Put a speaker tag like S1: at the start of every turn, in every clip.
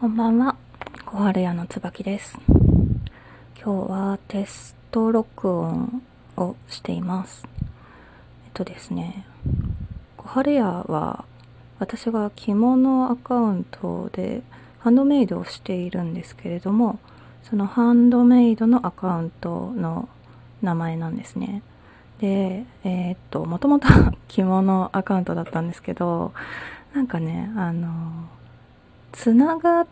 S1: こんばんは、小春屋の椿です。今日はテスト録音をしています。えっとですね、小春屋は私が着物アカウントでハンドメイドをしているんですけれども、そのハンドメイドのアカウントの名前なんですね。で、えー、っと、もともと 着物アカウントだったんですけど、なんかね、あの、つながっ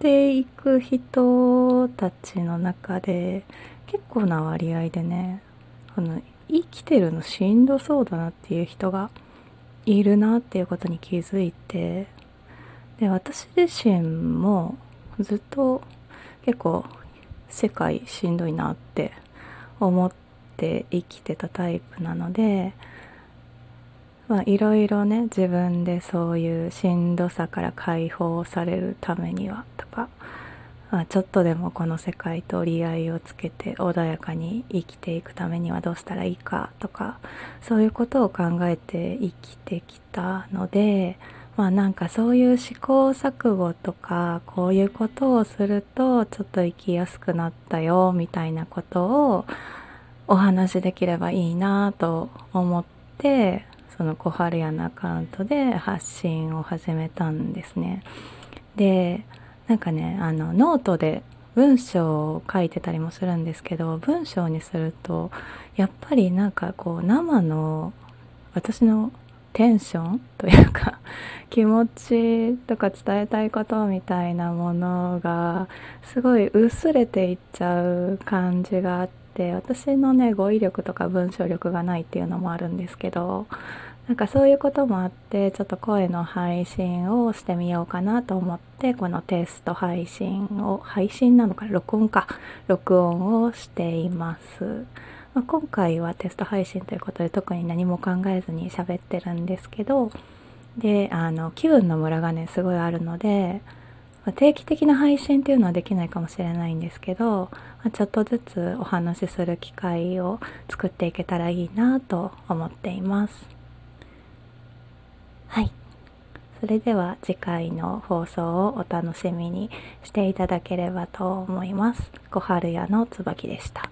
S1: ていく人たちの中で結構な割合でねあの生きてるのしんどそうだなっていう人がいるなっていうことに気づいてで私自身もずっと結構世界しんどいなって思って生きてたタイプなのでまあいろいろね自分でそういうしんどさから解放されるためにはとか、まあ、ちょっとでもこの世界と折り合いをつけて穏やかに生きていくためにはどうしたらいいかとかそういうことを考えて生きてきたのでまあなんかそういう試行錯誤とかこういうことをするとちょっと生きやすくなったよみたいなことをお話しできればいいなと思ってその小春屋のアカウントで発信を始めたんですね。で、なんかね、あの、ノートで文章を書いてたりもするんですけど、文章にすると、やっぱりなんかこう、生の私のテンション というか気持ちとか伝えたいことみたいなものがすごい薄れていっちゃう感じがあって私のね語彙力とか文章力がないっていうのもあるんですけどなんかそういうこともあってちょっと声の配信をしてみようかなと思ってこのテスト配信を配信なのか録音か録音をしています、まあ、今回はテスト配信ということで特に何も考えずに喋ってるんですけどであの気分のムラがねすごいあるのでま定期的な配信っていうのはできないかもしれないんですけどまちょっとずつお話しする機会を作っていけたらいいなと思っていますはい。それでは次回の放送をお楽しみにしていただければと思います。小春屋の椿でした。